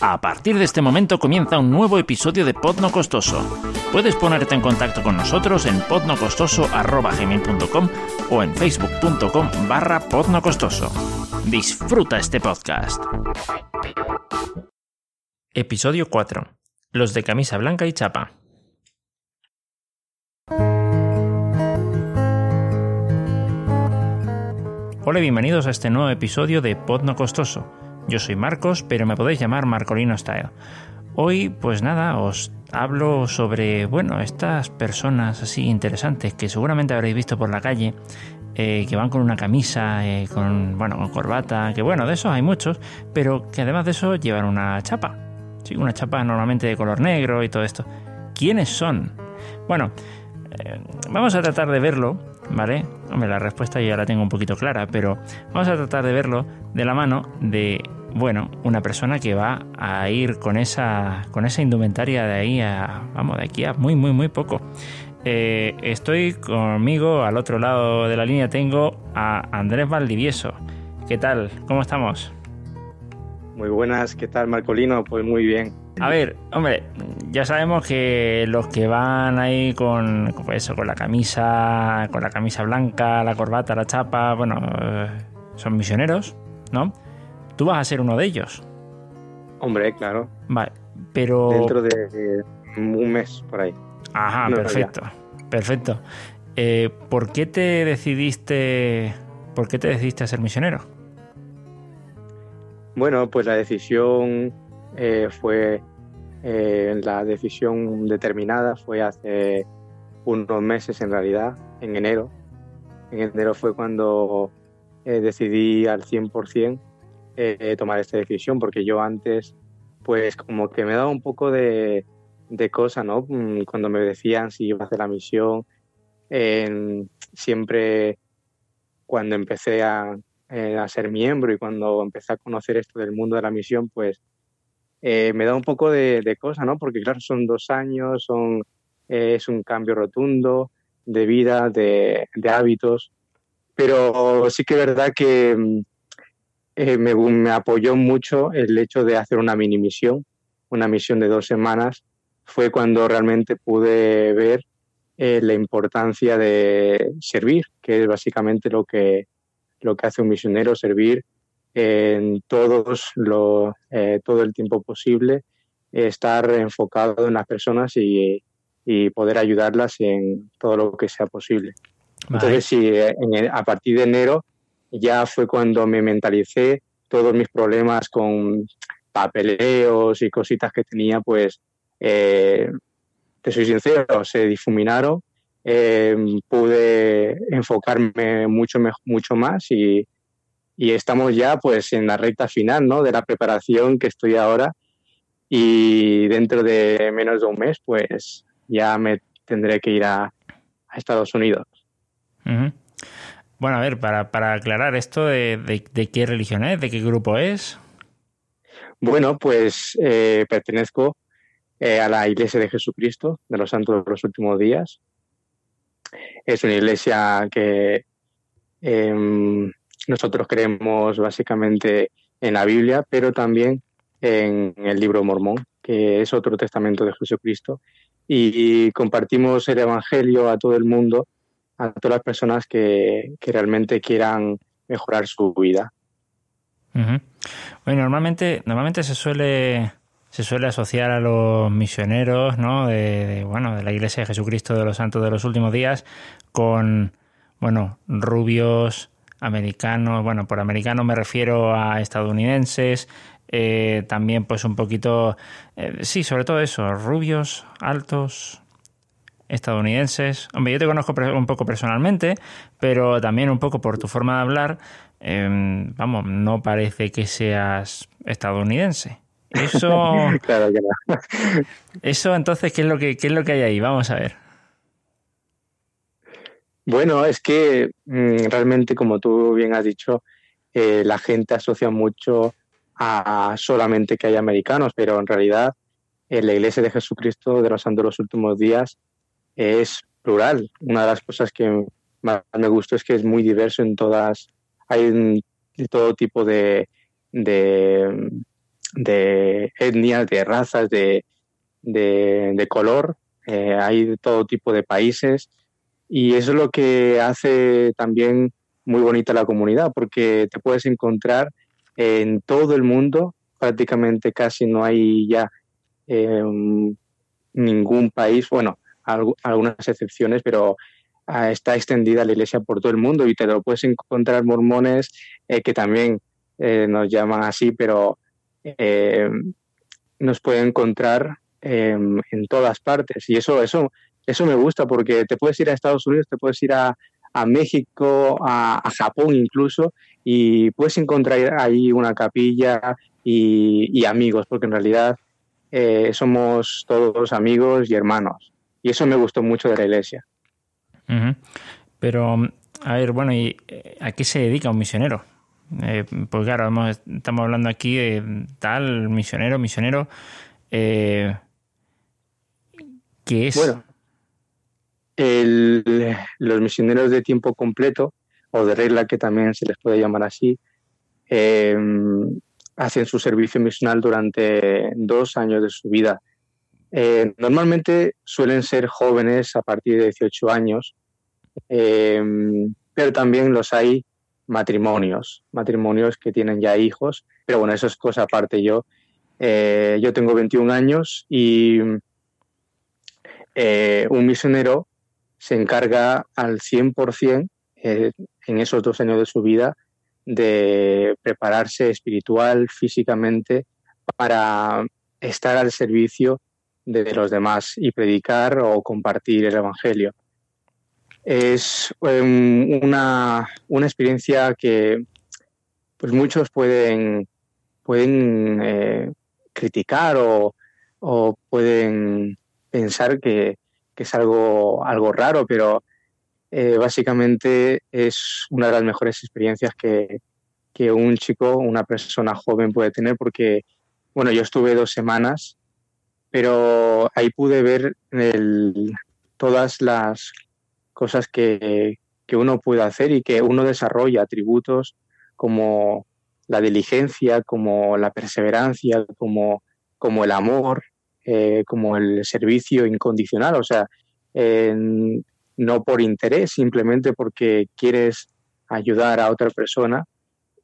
A partir de este momento comienza un nuevo episodio de Pod No Costoso. Puedes ponerte en contacto con nosotros en podnocostoso.com o en facebook.com barra podnocostoso. Disfruta este podcast. Episodio 4. Los de camisa blanca y chapa. Hola y bienvenidos a este nuevo episodio de Pod No Costoso. Yo soy Marcos, pero me podéis llamar Marcolino Style. Hoy, pues nada, os hablo sobre, bueno, estas personas así interesantes que seguramente habréis visto por la calle, eh, que van con una camisa, eh, con, bueno, con corbata, que bueno, de esos hay muchos, pero que además de eso llevan una chapa. Sí, una chapa normalmente de color negro y todo esto. ¿Quiénes son? Bueno, eh, vamos a tratar de verlo, ¿vale? Hombre, la respuesta ya la tengo un poquito clara, pero vamos a tratar de verlo de la mano de bueno, una persona que va a ir con esa, con esa indumentaria de ahí a, vamos, de aquí a muy, muy, muy poco. Eh, estoy conmigo, al otro lado de la línea tengo a Andrés Valdivieso. ¿Qué tal? ¿Cómo estamos? Muy buenas, ¿qué tal Marcolino? Pues muy bien. A ver, hombre, ya sabemos que los que van ahí con pues eso, con la camisa, con la camisa blanca, la corbata, la chapa, bueno, eh, son misioneros, ¿no? Tú vas a ser uno de ellos. Hombre, claro. Vale, pero... Dentro de un mes, por ahí. Ajá, perfecto. Perfecto. Eh, ¿Por qué te decidiste... ¿Por qué te decidiste a ser misionero? Bueno, pues la decisión eh, fue... Eh, la decisión determinada fue hace unos meses en realidad, en enero. En enero fue cuando decidí al 100% eh, tomar esta decisión, porque yo antes, pues como que me daba un poco de, de cosa, ¿no? Mm, cuando me decían si iba a hacer la misión, siempre cuando empecé a, eh, a, ser miembro y cuando empecé a conocer esto del mundo de la misión, pues eh, me da un poco de, de, cosa, ¿no? Porque claro, son dos años, son, es un cambio rotundo de vida, de, de hábitos, pero sí que es verdad que mm, eh, me, apoyó mucho el hecho de hacer una mini misión, una misión de dos semanas. Fue cuando realmente pude ver eh, la importancia de servir, que es básicamente lo que, lo que hace un misionero, servir en todos lo, eh, todo el tiempo posible, estar enfocado en las personas y, y, poder ayudarlas en todo lo que sea posible. Entonces, sí, a partir de enero ya fue cuando me mentalicé todos mis problemas con papeleos y cositas que tenía, pues, eh, te soy sincero, se difuminaron. Eh, pude enfocarme mucho, mucho más y, y, estamos ya pues en la recta final ¿no? de la preparación que estoy ahora y dentro de menos de un mes pues ya me tendré que ir a Estados Unidos. Bueno, a ver, para, para aclarar esto, de, qué religión es? ¿De qué grupo es? Bueno, pues eh, pertenezco eh, a la Iglesia de Jesucristo de los Santos de los Últimos Días. Es una iglesia que em, nosotros creemos básicamente en la Biblia, pero también en el libro Mormón, que es otro testamento de Jesucristo. y compartimos el Evangelio a todo el mundo a todas las personas que, realmente quieran mejorar su vida. Bueno, normalmente, normalmente se suele se suele asociar a los misioneros, ¿no? De, bueno, de la Iglesia de Jesucristo de los Santos de los Últimos Días con, bueno, rubios, americanos, bueno, por americanos me refiero a estadounidenses, eh, también pues un poquito, eh, sí, sobre todo eso, rubios, altos, estadounidenses. Hombre, yo te conozco un poco personalmente, pero también un poco por tu forma de hablar, em, vamos, no parece que seas estadounidense. Eso. claro que no. Eso, entonces, ¿qué es lo que, qué es lo que hay ahí? Vamos a ver. Bueno, es que mm, realmente, como tú bien has dicho, eh, la gente asocia mucho a solamente que hay americanos, pero en realidad en la Iglesia de Jesucristo de los Santos de los Últimos Días es plural. Una de las cosas que más me gustó es que es muy diverso en todas, hay de todo tipo de, de, de etnias, de razas, de, de, color. Eh, hay de todo tipo de países y eso es lo que hace también muy bonita la comunidad, porque te puedes encontrar en todo el mundo, prácticamente casi no hay ya em, ningún país, bueno, algunas excepciones, pero ah, está extendida la iglesia por todo el mundo y te lo puedes encontrar mormones eh, que también eh, nos llaman así, pero eh, nos pueden encontrar em, en todas partes y eso, eso, eso me gusta porque te puedes ir a Estados Unidos, te puedes ir a, a México, a, Japón incluso, y puedes encontrar ahí una capilla y, y amigos, porque en realidad eh, somos todos amigos y hermanos. Y eso me gustó mucho de la iglesia. Pero, a ver, bueno, ¿y eh, a qué se dedica un misionero? Eh, pues claro, estamos hablando aquí de tal misionero, misionero. Eh, ¿Qué es? Bueno, los misioneros de tiempo completo, o de regla que también se les puede llamar así, eh, hacen su servicio misional durante dos años de su vida. Eh, normalmente suelen ser jóvenes a partir de 18 años, eh, pero también los hay matrimonios, matrimonios que tienen ya hijos, pero bueno, eso es cosa aparte. Yo, eh, yo tengo 21 años y un misionero se encarga al 100% en esos dos años de su vida de prepararse espiritual, físicamente, para estar al servicio de los demás y predicar o compartir el Evangelio. Es em, una, una experiencia que pues muchos pueden, pueden eh, criticar o, o, pueden pensar que, que, es algo, algo raro, pero eh, básicamente es una de las mejores experiencias que, que, un chico, una persona joven puede tener, porque, bueno, yo estuve dos semanas, pero ahí pude ver el, todas las cosas que, que, uno puede hacer y que uno desarrolla, atributos como la diligencia, como la perseverancia, como, como el amor, eh, como el servicio incondicional. O sea, no por interés, simplemente porque quieres ayudar a otra persona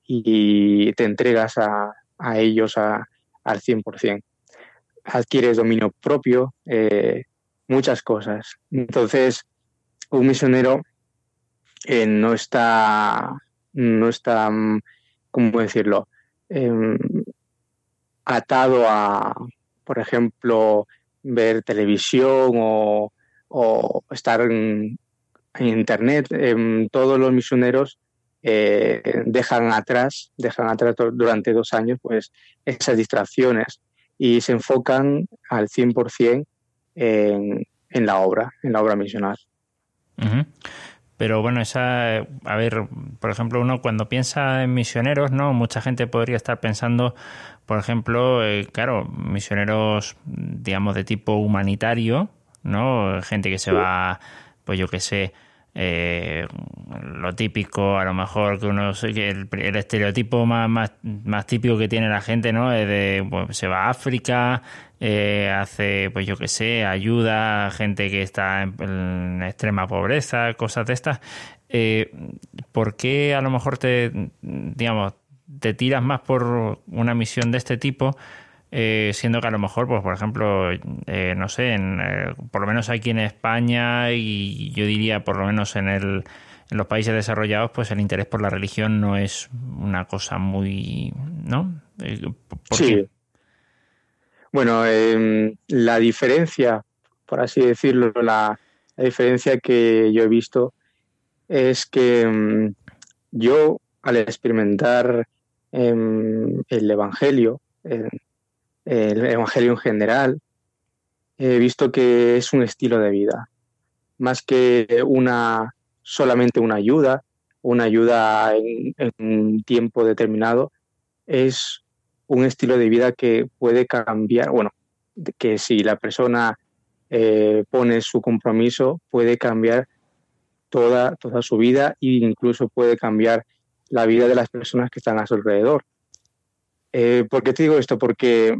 y te entregas a, ellos a, al 100%. Adquieres dominio propio, eh, muchas cosas. Entonces, un misionero eh, no está, no está, ¿cómo decirlo?, em, atado a, por ejemplo, ver televisión o estar en, Internet, todos los misioneros eh, dejan atrás, dejan atrás durante dos años pues esas distracciones y se enfocan al 100% en, en la obra, en la obra misional. Pero bueno, esa, a ver, por ejemplo, uno cuando piensa en misioneros, ¿no? Mucha gente podría estar pensando, por ejemplo, eh, claro, misioneros, digamos, de tipo humanitario, ¿no? Gente que se va, pues yo qué sé, eh, lo típico, a lo mejor que uno el, el estereotipo más, más, más, típico que tiene la gente, ¿no? Es de pues, se va a África, eh, hace, pues yo qué sé, ayuda a gente que está en, extrema pobreza, cosas de estas. Eh, ¿Por qué a lo mejor te, digamos, te tiras más por una misión de este tipo? Eh, siendo que a lo mejor, pues por ejemplo, eh, no sé, en, eh, por lo menos aquí en España y yo diría por lo menos en, el, en los países desarrollados, pues el interés por la religión no es una cosa muy, ¿no? sí. Bueno, em, la diferencia, por así decirlo, la, diferencia que yo he visto es que em, yo al experimentar em, el Evangelio, el Evangelio en general, he visto que es un estilo de vida, más que una solamente una ayuda, una ayuda en, un tiempo determinado, es un estilo de vida que puede cambiar, bueno, que si la persona eh, pone su compromiso, puede cambiar toda, toda su vida e incluso puede cambiar la vida de las personas que están a su alrededor. Eh, ¿Por qué te digo esto? Porque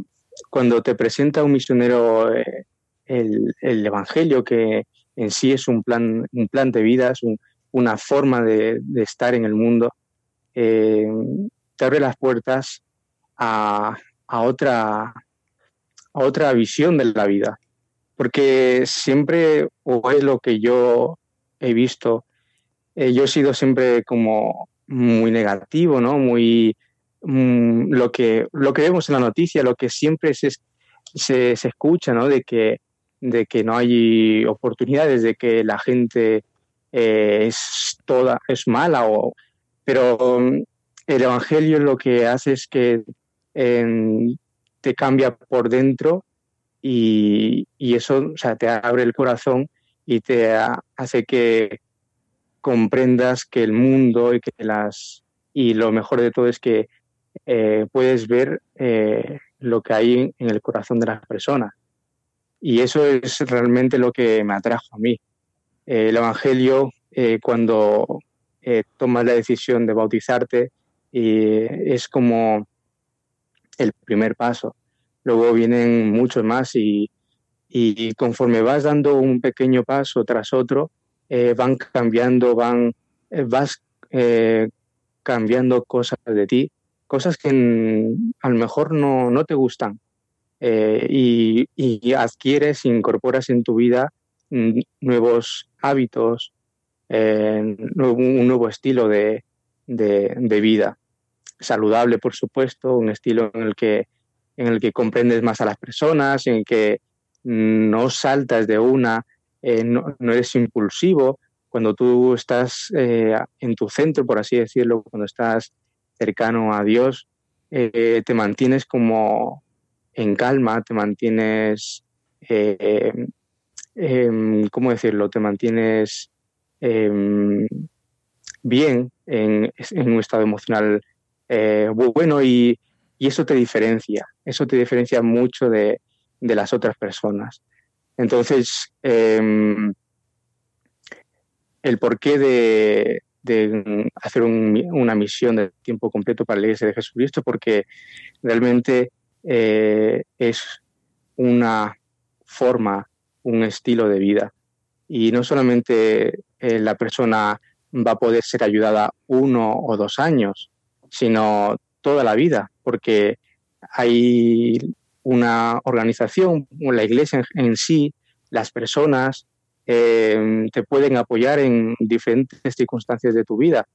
cuando te presenta un misionero eh, el, Evangelio, que en sí es un plan, un plan de vida, es una forma de, estar en el mundo, eh, te abre las puertas a, otra, a otra visión de la vida. Porque siempre, o es lo que yo he visto, eh, yo he sido siempre como muy negativo, ¿no? Muy mm, lo que lo que vemos en la noticia, lo que siempre se, se, escucha, ¿no? De que de que no hay oportunidades, de que la gente eh, es toda es mala pero mm, el evangelio lo que hace es que em, te cambia por dentro y, y, eso o sea, te abre el corazón y te hace que comprendas que el mundo y que las y lo mejor de todo es que eh, puedes ver eh, lo que hay en el corazón de las personas. Y eso es realmente lo que me atrajo a mí. Eh, el Evangelio, cuando tomas la decisión de bautizarte, es como el primer paso. Luego vienen muchos más y, y conforme vas dando un pequeño paso tras otro, eh, van cambiando, van, eh, vas eh, cambiando cosas de ti, cosas que a lo mejor no, no te gustan. Y, y, adquieres, incorporas en tu vida nuevos hábitos, un nuevo estilo de, de, vida. Saludable, por supuesto, un estilo en el que, en el que comprendes más a las personas, en el que no saltas de una eh, no, eres impulsivo, cuando tú estás eh, en tu centro, por así decirlo, cuando estás cercano a Dios, eh, te mantienes como en calma, te mantienes, em, ¿cómo decirlo? Te mantienes em, bien en, un estado emocional bueno y, eso te diferencia, eso te diferencia mucho de las otras personas. Entonces, em, el porqué de, hacer una misión de tiempo completo para la Iglesia de Jesucristo, porque realmente eh, es una forma, un estilo de vida. Y no solamente eh, la persona va a poder ser ayudada uno o dos años, sino toda la vida, porque hay una organización, la iglesia en, sí, las personas, eh, te pueden apoyar en diferentes circunstancias de tu vida.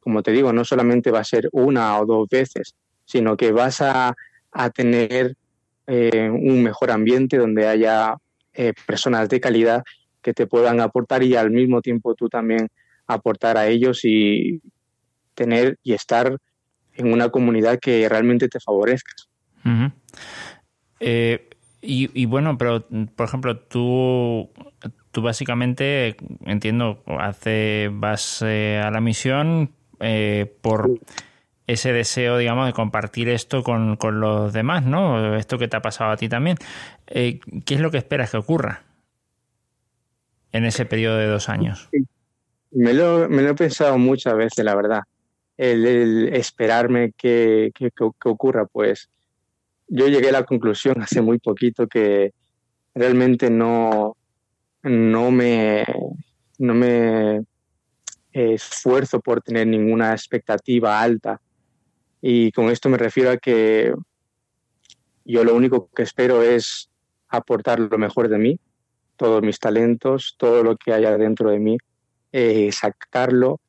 como te digo, no solamente va a ser una o dos veces, sino que vas a, tener eh, un mejor ambiente donde haya eh, personas de calidad que te puedan aportar y al mismo tiempo tú también aportar a ellos y tener y estar en una comunidad que realmente te favorezca. Eh, y, bueno, pero por ejemplo, tú, tú básicamente, entiendo, hace, vas eh, a la misión eh, por ese deseo, digamos, de compartir esto con, los demás, ¿no? Esto que te ha pasado a ti también. ¿Qué es lo que esperas que ocurra en ese periodo de dos años? Me lo, me lo he pensado muchas veces, la verdad. El, esperarme que, que, ocurra, pues yo llegué a la conclusión hace muy poquito que realmente no, no me, no me esfuerzo por tener ninguna expectativa alta. Y con esto me refiero a que yo lo único que espero es aportar lo mejor de mí, todos mis talentos, todo lo que haya dentro de mí, eh, sacarlo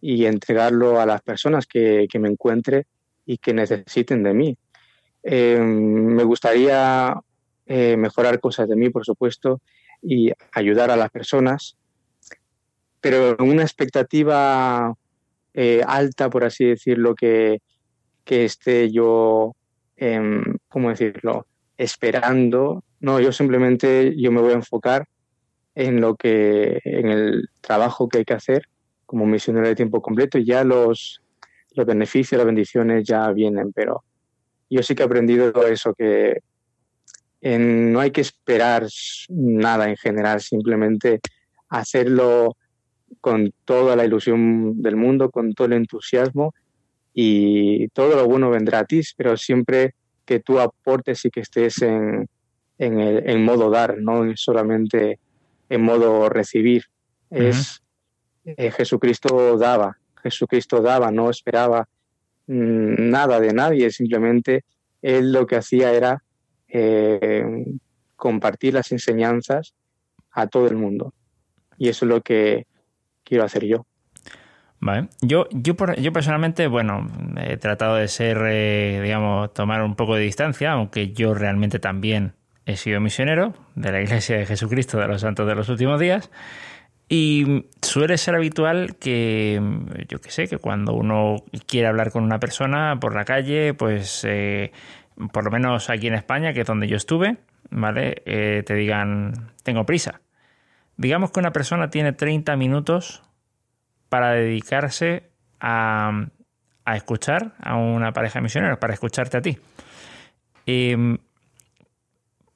y entregarlo a las personas que, que me encuentre y que necesiten de mí. Eh, me gustaría eh, mejorar cosas de mí, por supuesto, y ayudar a las personas, pero una expectativa eh, alta, por así decirlo, que, que esté yo, em, ¿cómo decirlo?, esperando. No, yo simplemente yo me voy a enfocar en lo que, en el trabajo que hay que hacer como misionero de tiempo completo y ya los, los beneficios, las bendiciones ya vienen, pero yo sí que he aprendido eso, que no hay que esperar nada en general, simplemente hacerlo con toda la ilusión del mundo, con todo el entusiasmo y todo lo bueno vendrá a ti, pero siempre que tú aportes y que estés en, en, el, en modo dar, no solamente en modo recibir. Es eh, Jesucristo daba, Jesucristo daba, no esperaba nada de nadie, simplemente él lo que hacía era eh, compartir las enseñanzas a todo el mundo. Y eso es lo que quiero hacer yo. Vale. Yo, yo, yo personalmente, bueno, he tratado de ser, eh, digamos, tomar un poco de distancia, aunque yo realmente también he sido misionero de la Iglesia de Jesucristo de los Santos de los Últimos Días. Y suele ser habitual que, yo qué sé, que cuando uno quiere hablar con una persona por la calle, pues eh, por lo menos aquí en España, que es donde yo estuve, ¿vale? Eh, te digan, tengo prisa. Digamos que una persona tiene 30 minutos para dedicarse a, escuchar a una pareja de misioneros, para escucharte a ti. Eh,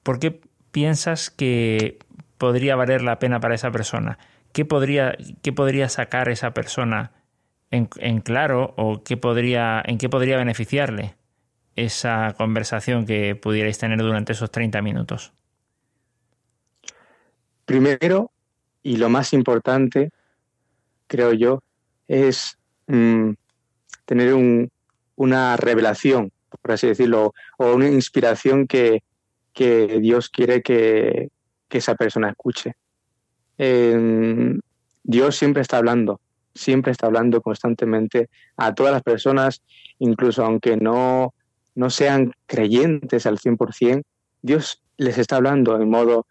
¿Por qué piensas que podría valer la pena para esa persona? ¿Qué podría, qué podría sacar esa persona en, claro o qué podría, en qué podría beneficiarle esa conversación que pudierais tener durante esos 30 minutos? Primero, y lo más importante, creo yo, es mm, tener una revelación, por así decirlo, o una inspiración que, que Dios quiere que, esa persona escuche. Dios siempre está hablando, siempre está hablando constantemente a todas las personas, incluso aunque no, no sean creyentes al 100%, Dios les está hablando en modo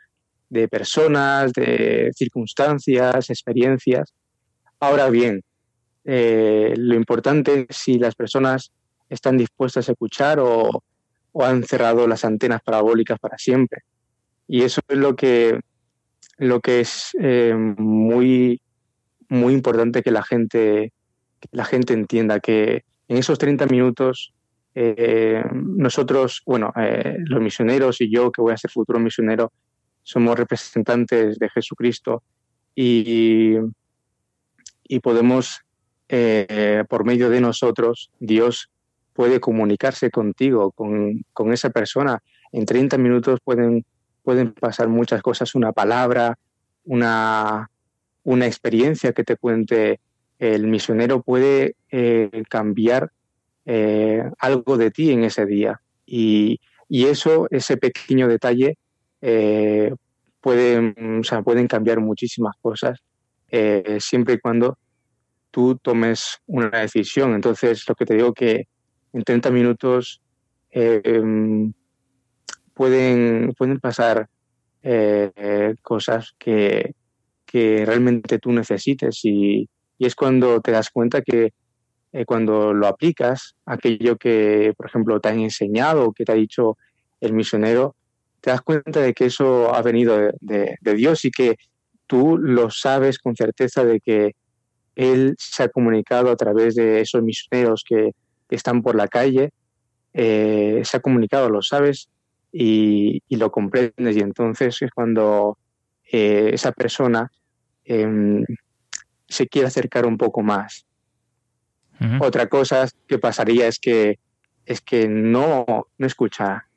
de personas, de circunstancias, experiencias. Ahora bien, eh, lo importante es si las personas están dispuestas a escuchar o, o han cerrado las antenas parabólicas para siempre. Y eso es lo que, lo que es eh, muy, muy importante que la gente, la gente entienda, que en esos 30 minutos eh, nosotros, bueno, eh, los misioneros y yo, que voy a ser futuro misionero, somos representantes de Jesucristo y, y podemos, por medio de nosotros, Dios puede comunicarse contigo, con, esa persona. En 30 minutos pueden, pueden pasar muchas cosas, una palabra, una, una experiencia que te cuente el misionero puede eh, cambiar eh, algo de ti en ese día. Y, eso, ese pequeño detalle, eh, pueden, pueden cambiar muchísimas cosas siempre y cuando tú tomes una decisión. Entonces, lo que te digo que en 30 minutos em, pueden, pueden pasar eh, cosas que, realmente tú necesites. Y, es cuando te das cuenta que eh, cuando lo aplicas, aquello que, por ejemplo, te han enseñado o que te ha dicho el misionero, te das cuenta de que eso ha venido de, de Dios y que tú lo sabes con certeza de que Él se ha comunicado a través de esos misioneros que, están por la calle, eh, se ha comunicado, lo sabes y, lo comprendes y entonces es cuando eh, esa persona em, se quiere acercar un poco más. Otra cosa que pasaría es que es que no, no escucha,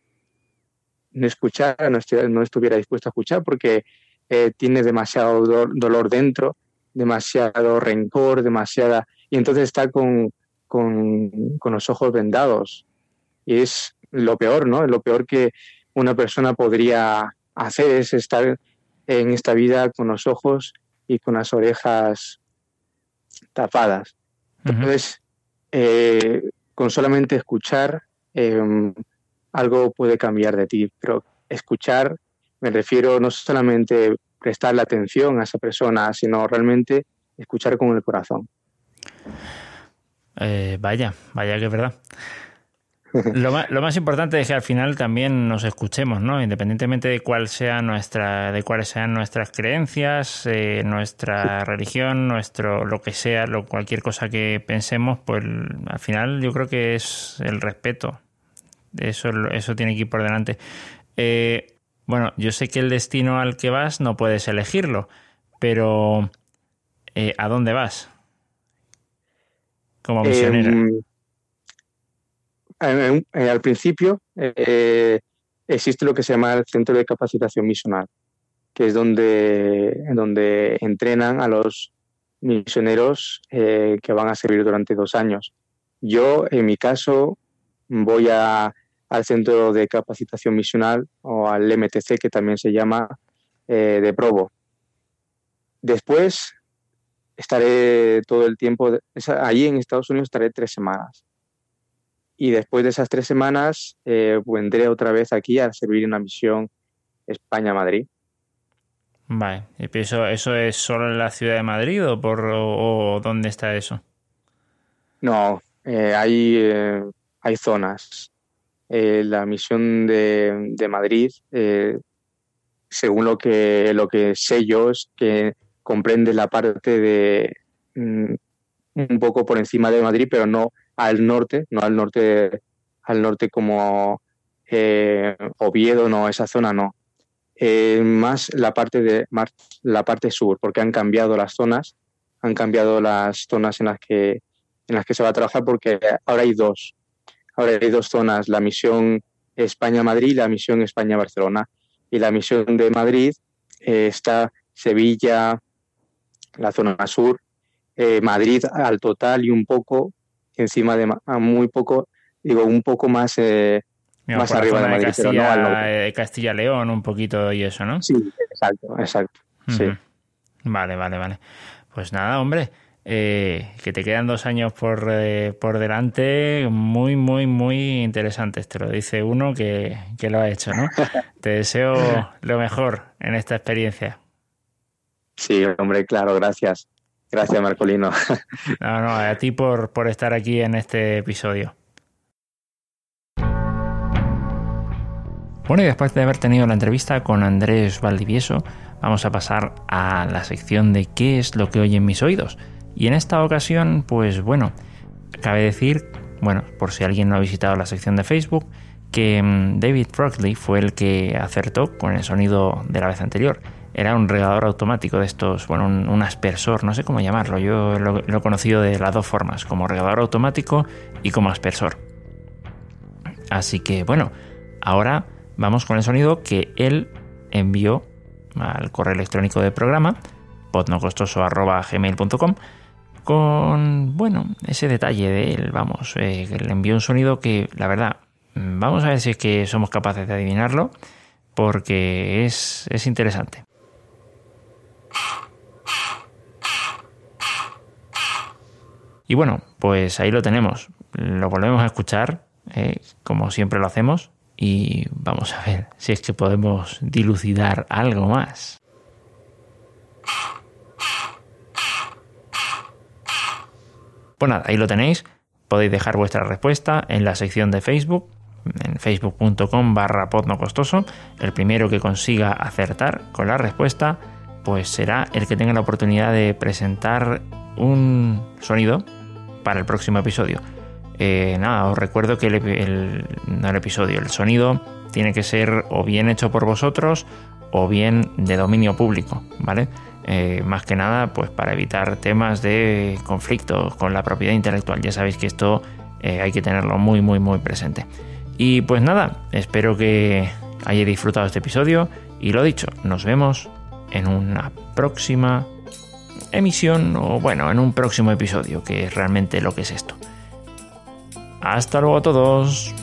no escuchara, no, estuviera, dispuesto a escuchar porque eh, tiene demasiado dolor, dentro, demasiado rencor, demasiada... Y entonces está con, con, los ojos vendados. Y es lo peor, ¿no? Lo peor que una persona podría hacer es estar en esta vida con los ojos y con las orejas tapadas. Entonces, eh, con solamente escuchar, em, algo puede cambiar de ti, pero escuchar me refiero no solamente prestarle atención a esa persona, sino realmente escuchar con el corazón. Eh, vaya, vaya que es verdad. Lo más, importante es que al final también nos escuchemos, ¿no? Independientemente de cuál sea nuestra, de cuáles sean nuestras creencias, eh, nuestra religión, nuestro, lo que sea, lo, cualquier cosa que pensemos, pues al final yo creo que es el respeto. Eso, eso tiene que ir por delante. Eh, bueno, yo sé que el destino al que vas no puedes elegirlo, pero ¿a dónde vas? como al principio existe lo que se llama el Centro de Capacitación Misional, que es donde, donde entrenan a los misioneros que van a servir durante dos años. Yo, en mi caso, voy a, al Centro de Capacitación Misional o al MTC, que también se llama eh, de Provo. Después estaré todo el tiempo, allí en Estados Unidos estaré tres semanas. Y después de esas tres semanas eh, vendré otra vez aquí a servir en la misión España-Madrid. Vale, ¿Eso, ¿eso es solo en la ciudad de Madrid o, por, o, dónde está eso? No, eh, hay, hay zonas. Eh, la misión de, Madrid, eh, según lo que, lo que sé yo, es que comprende la parte de mm, un poco por encima de Madrid, pero no al norte, no al norte, al norte como eh, Oviedo, no, esa zona no. más la parte de más la parte sur, porque han cambiado las zonas, han cambiado las zonas en las que en las que se va a trabajar, porque ahora hay dos. Ahora hay dos zonas, la misión España-Madrid y la misión España-Barcelona. Y la misión de Madrid eh, está Sevilla, la zona sur, eh, Madrid al total y un poco encima de muy poco, digo, un poco más, eh, más arriba de Madrid, Castilla, pero no al Castilla León, un poquito y eso, ¿no? Sí, exacto, exacto. sí. Vale, vale, vale. Pues nada, hombre. Eh, que te quedan dos años por, eh, por delante muy, muy, muy interesantes. Te lo dice uno que, lo ha hecho, ¿no? te deseo lo mejor en esta experiencia. Sí, hombre, claro, gracias. Gracias, Marcolino. no, no, a ti por, por estar aquí en este episodio. Bueno, y después de haber tenido la entrevista con Andrés Valdivieso, vamos a pasar a la sección de qué es lo que oyen mis oídos. Y en esta ocasión, pues bueno, cabe decir, bueno, por si alguien no ha visitado la sección de Facebook, que mm, David Frockley fue el que acertó con el sonido de la vez anterior. Era un regador automático de estos, bueno, un, aspersor, no sé cómo llamarlo. Yo lo, he conocido de las dos formas, como regador automático y como aspersor. Así que bueno, ahora vamos con el sonido que él envió al correo electrónico del programa, podnocostoso.gmail.com con, bueno, ese detalle de él, vamos, eh, le envió un sonido que, la verdad, vamos a ver si es que somos capaces de adivinarlo, porque es, es interesante. Y bueno, pues ahí lo tenemos. Lo volvemos a escuchar, eh, como siempre lo hacemos, y vamos a ver si es que podemos dilucidar algo más. Pues nada, ahí lo tenéis. Podéis dejar vuestra respuesta en la sección de Facebook, en facebook.com barra podnocostoso. El primero que consiga acertar con la respuesta, pues será el que tenga la oportunidad de presentar un sonido para el próximo episodio. Eh, nada, os recuerdo que el, episodio, el sonido tiene que ser o bien hecho por vosotros o bien de dominio público, ¿vale? Eh, más que nada pues para evitar temas de conflicto con la propiedad intelectual. Ya sabéis que esto eh, hay que tenerlo muy muy muy presente. Y pues nada, espero que hayáis disfrutado este episodio y lo dicho, nos vemos en una próxima emisión o bueno, en un próximo episodio, que es realmente lo que es esto. Hasta luego a todos.